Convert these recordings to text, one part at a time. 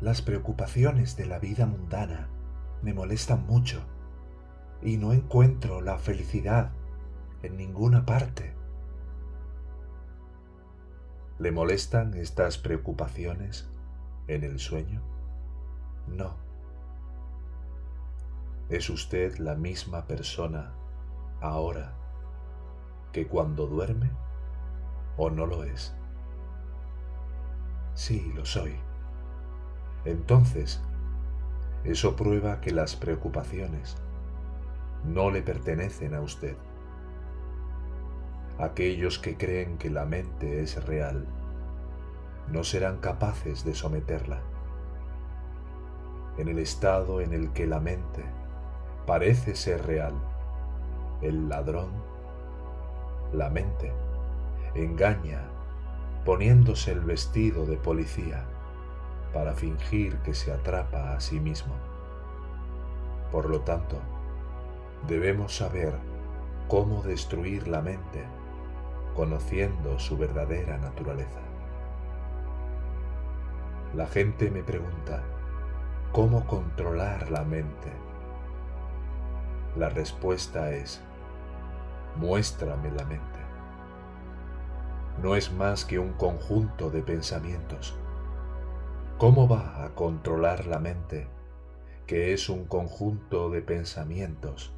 Las preocupaciones de la vida mundana me molestan mucho y no encuentro la felicidad en ninguna parte. ¿Le molestan estas preocupaciones en el sueño? No. ¿Es usted la misma persona ahora que cuando duerme o no lo es? Sí, lo soy. Entonces, eso prueba que las preocupaciones no le pertenecen a usted. Aquellos que creen que la mente es real no serán capaces de someterla. En el estado en el que la mente parece ser real, el ladrón, la mente, engaña poniéndose el vestido de policía para fingir que se atrapa a sí mismo. Por lo tanto, debemos saber cómo destruir la mente conociendo su verdadera naturaleza. La gente me pregunta, ¿cómo controlar la mente? La respuesta es, muéstrame la mente. No es más que un conjunto de pensamientos. ¿Cómo va a controlar la mente, que es un conjunto de pensamientos,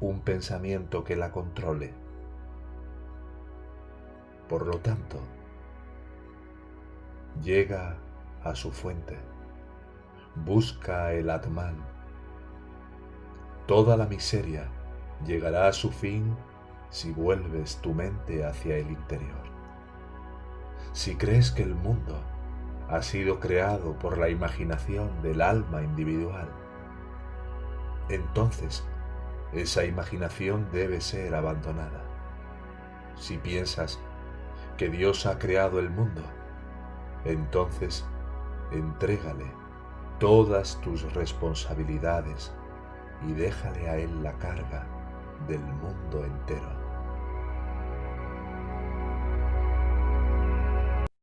un pensamiento que la controle? Por lo tanto, llega a su fuente, busca el Atman. Toda la miseria llegará a su fin si vuelves tu mente hacia el interior. Si crees que el mundo ha sido creado por la imaginación del alma individual, entonces esa imaginación debe ser abandonada. Si piensas que Dios ha creado el mundo, entonces entrégale todas tus responsabilidades y déjale a Él la carga del mundo entero.